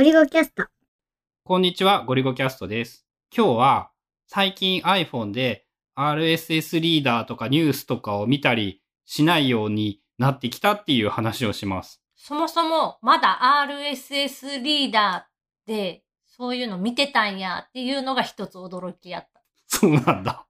ゴリゴキャスト。こんにちは、ゴリゴキャストです。今日は最近 iPhone で RSS リーダーとかニュースとかを見たりしないようになってきたっていう話をします。そもそもまだ RSS リーダーでそういうの見てたんやっていうのが一つ驚きやった。そうなんだ。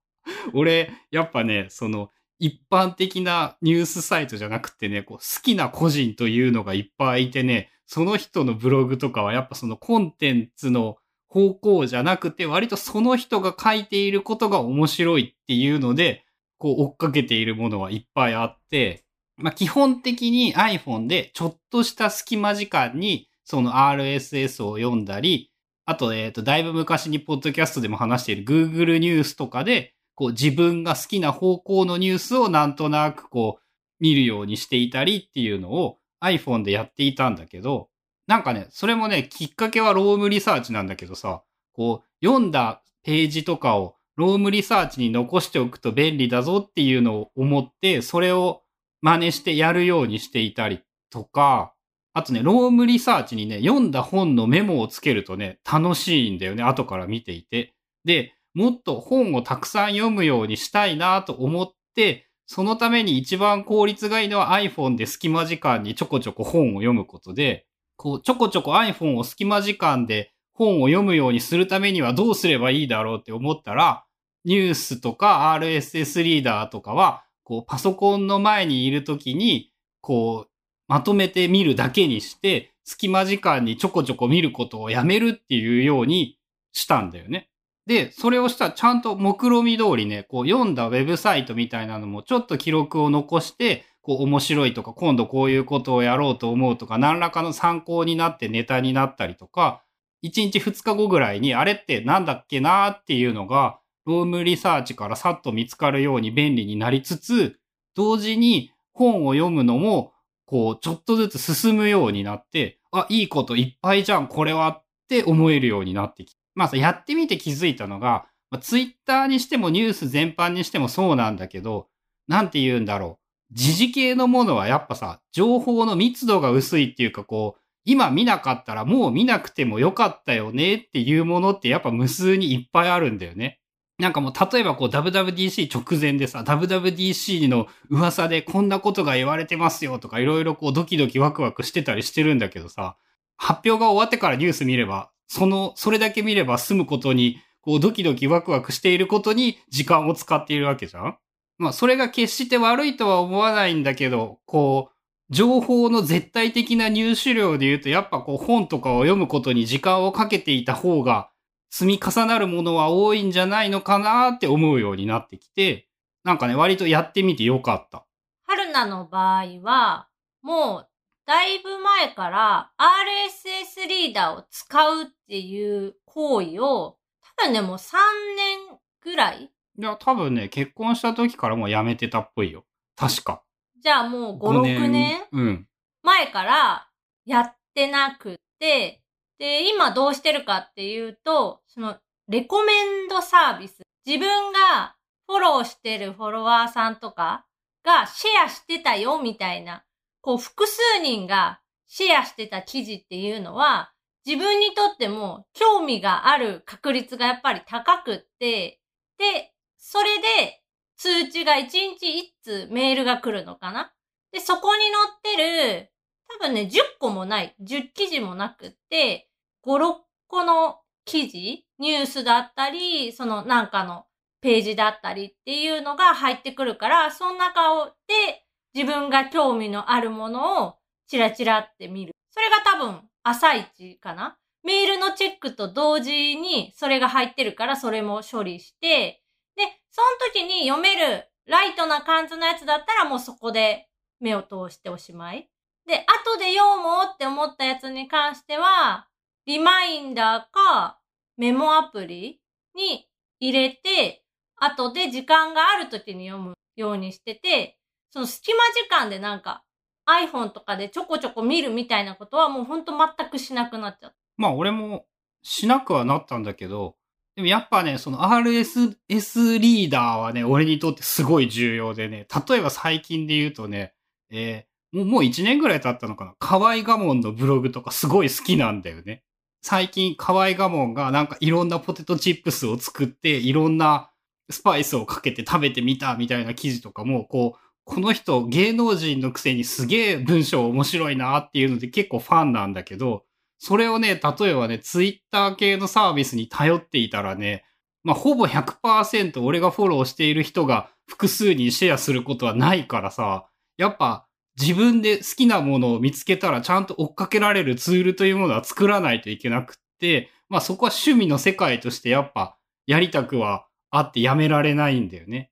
俺、やっぱね、その一般的なニュースサイトじゃなくてね、こう好きな個人というのがいっぱいいてね、その人のブログとかはやっぱそのコンテンツの方向じゃなくて、割とその人が書いていることが面白いっていうので、こう追っかけているものはいっぱいあって、まあ基本的に iPhone でちょっとした隙間時間にその RSS を読んだり、あと、えっ、と、だいぶ昔にポッドキャストでも話している Google ニュースとかで、こう自分が好きな方向のニュースをなんとなくこう見るようにしていたりっていうのを iPhone でやっていたんだけど、なんかね、それもね、きっかけは Roam Research なんだけどさ、こう読んだページとかを Roam Research に残しておくと便利だぞっていうのを思って、それを真似してやるようにしていたりとか、あとね、 Roam Research にね、読んだ本のメモをつけるとね、楽しいんだよね、後から見ていて。で、もっと本をたくさん読むようにしたいなと思って、そのために一番効率がいいのは iPhone で隙間時間にちょこちょこ本を読むことで、こう、ちょこちょこ iPhone を隙間時間で本を読むようにするためにはどうすればいいだろうって思ったら、ニュースとか RSS リーダーとかは、こう、パソコンの前にいるときに、こう、まとめて見るだけにして、隙間時間にちょこちょこ見ることをやめるっていうようにしたんだよね。で、それをしたらちゃんと目論見通りね、こう読んだウェブサイトみたいなのもちょっと記録を残して、こう面白いとか、今度こういうことをやろうと思うとか、何らかの参考になってネタになったりとか、1日2日後ぐらいにあれってなんだっけなーっていうのが、ロームリサーチからさっと見つかるように便利になりつつ、同時に本を読むのも、こう、ちょっとずつ進むようになって、あ、いいこといっぱいじゃん、これはって思えるようになってきて。まあ、やってみて気づいたのが、まあ、ツイッターにしてもニュース全般にしてもそうなんだけど、なんて言うんだろう。時事系のものはやっぱさ、情報の密度が薄いっていうかこう、今見なかったらもう見なくてもよかったよねっていうものってやっぱ無数にいっぱいあるんだよね。なんかもう例えばこう WWDC 直前でさ、WWDC の噂でこんなことが言われてますよとかいろいろこうドキドキワクワクしてたりしてるんだけどさ、発表が終わってからニュース見れば、その、それだけ見れば済むことに、こうドキドキワクワクしていることに時間を使っているわけじゃんまあそれが決して悪いとは思わないんだけど、こう、情報の絶対的な入手量で言うと、やっぱこう本とかを読むことに時間をかけていた方が積み重なるものは多いんじゃないのかなって思うようになってきて、なんかね、割とやってみてよかった。春菜の場合は、もうだいぶ前から RSS リーダーを使うっていう行為を、多分ね、もう3年ぐらいいや、多分ね、結婚した時からもうやめてたっぽいよ。確か。じゃあもう5、6年うん。前からやってなくて、で、今どうしてるかっていうと、その、レコメンドサービス。自分がフォローしてるフォロワーさんとかがシェアしてたよみたいな、こう複数人がシェアしてた記事っていうのは、自分にとっても興味がある確率がやっぱり高くって、で、それで通知が1日1通メールが来るのかな。で、そこに載ってる、多分ね、10個もない、10記事もなくって、5、6個の記事、ニュースだったり、そのなんかのページだったりっていうのが入ってくるから、その中をで自分が興味のあるものをチラチラって見る。それが多分朝一かなメールのチェックと同時にそれが入ってるからそれも処理して、で、その時に読めるライトな感じのやつだったらもうそこで目を通しておしまい。で、後で読もうって思ったやつに関しては、リマインダーかメモアプリに入れて、後で時間がある時に読むようにしてて、その隙間時間でなんか iPhone とかでちょこちょこ見るみたいなことはもうほんと全くしなくなっちゃった。まあ俺もしなくはなったんだけど、でもやっぱね、その RSS リーダーはね、俺にとってすごい重要でね、例えば最近で言うとね、えーもうもう1年ぐらい経ったのかな河合我門のブログとかすごい好きなんだよね。最近河合我門がなんかいろんなポテトチップスを作っていろんなスパイスをかけて食べてみたみたいな記事とかも、こう、この人芸能人のくせにすげえ文章面白いなっていうので結構ファンなんだけど、それをね、例えばね、ツイッター系のサービスに頼っていたらね、まあ、ほぼ100%俺がフォローしている人が複数にシェアすることはないからさ、やっぱ自分で好きなものを見つけたらちゃんと追っかけられるツールというものは作らないといけなくって、まあそこは趣味の世界としてやっぱやりたくはあってやめられないんだよね。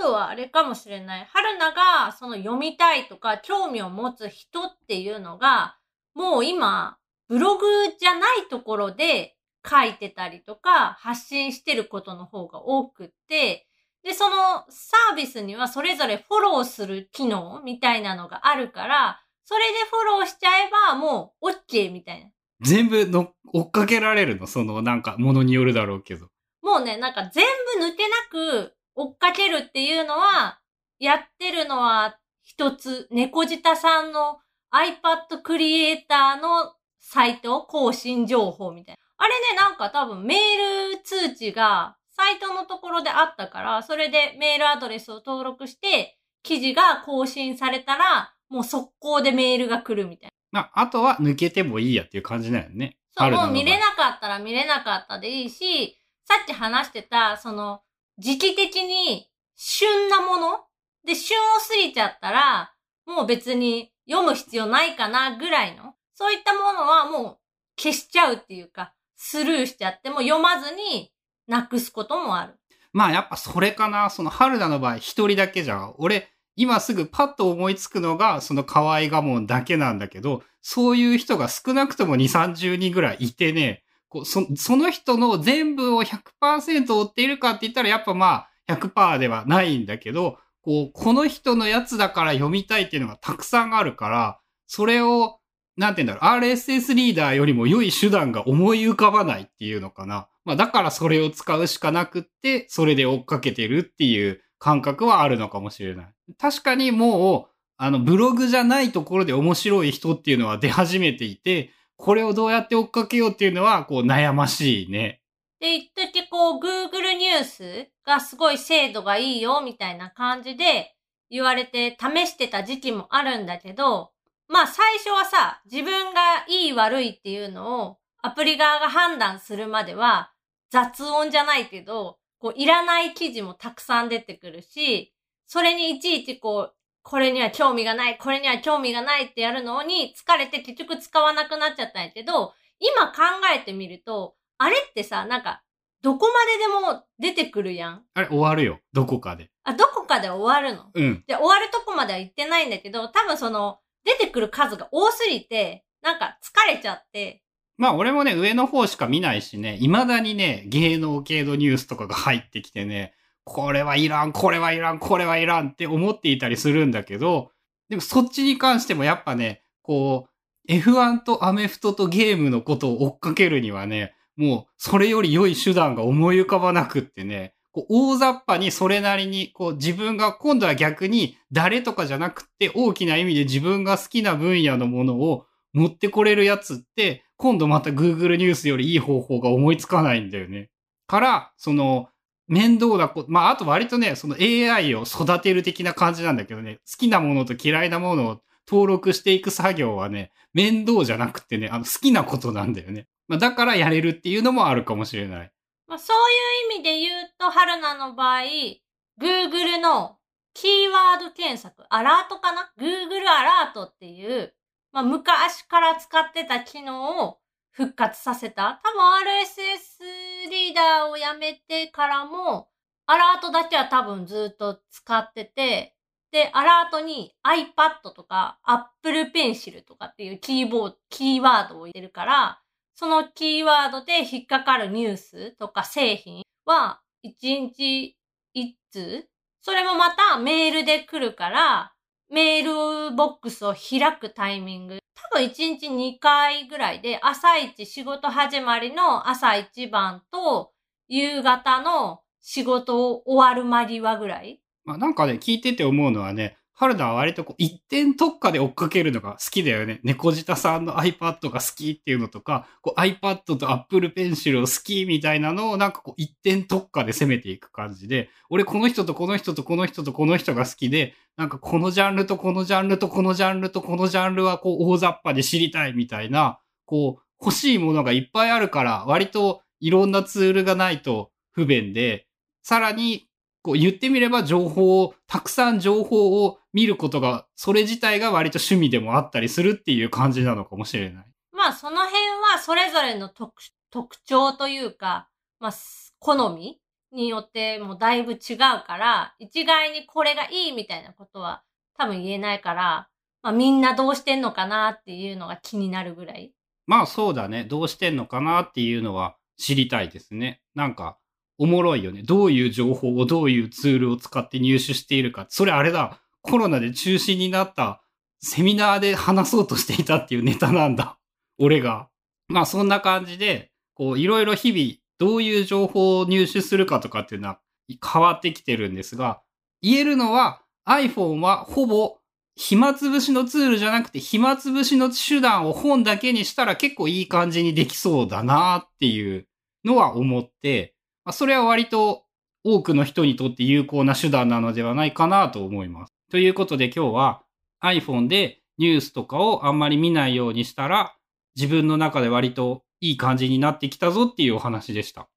あとはあれかもしれない。春菜がその読みたいとか興味を持つ人っていうのが、もう今、ブログじゃないところで書いてたりとか発信してることの方が多くって、で、そのサービスにはそれぞれフォローする機能みたいなのがあるから、それでフォローしちゃえばもう OK みたいな。全部の追っかけられるの？そのなんかものによるだろうけど。もうね、なんか全部抜けなく追っかけるっていうのは、やってるのは一つ、猫舌さんの iPad クリエイターのサイト更新情報みたいな。あれね、なんか多分メール通知がサイトのところであったから、それでメールアドレスを登録して、記事が更新されたら、もう速攻でメールが来るみたいな。まあ、あとは抜けてもいいやっていう感じだよね。そう、もう見れなかったら見れなかったでいいし、さっき話してた、その、時期的に旬なもの？で、旬を過ぎちゃったら、もう別に読む必要ないかなぐらいの、そういったものはもう消しちゃうっていうか、スルーしちゃっても読まずになくすこともある。まあやっぱそれかな。その春菜の場合一人だけじゃ。俺、今すぐパッと思いつくのがその河合我門だけなんだけど、そういう人が少なくとも2、30人ぐらいいてね、こうそその人の全部を100%追っているかって言ったらやっぱまあ100%ではないんだけど、こう、この人のやつだから読みたいっていうのがたくさんあるから、それをなんて言うんだろう、RSS リーダーよりも良い手段が思い浮かばないっていうのかな。まあだからそれを使うしかなくって、それで追っかけてるっていう感覚はあるのかもしれない。確かにもう、あの、ブログじゃないところで面白い人っていうのは出始めていて、これをどうやって追っかけようっていうのは、こう悩ましいね。で、一時こう、Google ニュースがすごい精度がいいよ、みたいな感じで言われて試してた時期もあるんだけど、まあ最初はさ、自分がいい悪いっていうのをアプリ側が判断するまでは雑音じゃないけど、こういらない記事もたくさん出てくるし、それにいちいちこう、これには興味がない、これには興味がないってやるのに疲れて結局使わなくなっちゃったんやけど、今考えてみると、あれってさ、なんか、どこまででも出てくるやん。あれ終わるよ。どこかで。あ、どこかで終わるの？うん。で、終わるとこまでは行ってないんだけど、多分その、出てくる数が多すぎて、なんか疲れちゃって。まあ俺もね、上の方しか見ないしね、未だにね、芸能系のニュースとかが入ってきてね、これはいらん、これはいらん、これはいらんって思っていたりするんだけど、でもそっちに関してもやっぱね、こう、F1 とアメフトとゲームのことを追っかけるにはね、もうそれより良い手段が思い浮かばなくってね、こう大雑把にそれなりに、こう自分が今度は逆に誰とかじゃなくて大きな意味で自分が好きな分野のものを持ってこれるやつって、今度また Google ニュースよりいい方法が思いつかないんだよね。から、その、面倒なこと、まあ、あと割とね、その AI を育てる的な感じなんだけどね、好きなものと嫌いなものを登録していく作業はね、面倒じゃなくてね、あの、好きなことなんだよね。まあ、だからやれるっていうのもあるかもしれない。まあ、そういう意味で言うと、春菜の場合、Google のキーワード検索、アラートかな ?Google アラートっていう、まあ、昔から使ってた機能を復活させた。多分 RSS リーダーをやめてからも、アラートだけは多分ずっと使ってて、で、アラートに iPad とか Apple Pencil とかっていうキーボード、キーワードを入れるから、そのキーワードで引っかかるニュースとか製品は、1日1通それもまたメールで来るから、メールボックスを開くタイミング。多分1日2回ぐらいで、朝一仕事始まりの朝一番と、夕方の仕事終わる間際ぐらい。まあなんかね、聞いてて思うのはね、春菜は割とこう一点特化で追っかけるのが好きだよね。猫舌さんの iPad が好きっていうのとか、こう iPad と Apple Pencil を好きみたいなのをなんかこう一点特化で攻めていく感じで、俺この人とこの人とこの人とこの人が好きで、なんかこのジャンルとこのジャンルとこのジャンルとこのジャンルはこう大雑把で知りたいみたいな、こう欲しいものがいっぱいあるから割といろんなツールがないと不便で、さらにこう言ってみれば情報を、たくさん情報を見ることが、それ自体が割と趣味でもあったりするっていう感じなのかもしれない。まあその辺はそれぞれの特特徴というか、まあ好みによってもだいぶ違うから、一概にこれがいいみたいなことは多分言えないから、まあみんなどうしてんのかなっていうのが気になるぐらい。まあそうだね。どうしてんのかなっていうのは知りたいですね。なんか、おもろいよね。どういう情報をどういうツールを使って入手しているか。それあれだ。コロナで中止になったセミナーで話そうとしていたっていうネタなんだ。俺が。まあそんな感じで、こういろいろ日々どういう情報を入手するかとかっていうのは変わってきてるんですが、言えるのは iPhone はほぼ暇つぶしのツールじゃなくて暇つぶしの手段を本だけにしたら結構いい感じにできそうだなっていうのは思って、まあ、それは割と多くの人にとって有効な手段なのではないかなと思います。ということで今日は iPhone でニュースとかをあんまり見ないようにしたら自分の中で割といい感じになってきたぞっていうお話でした。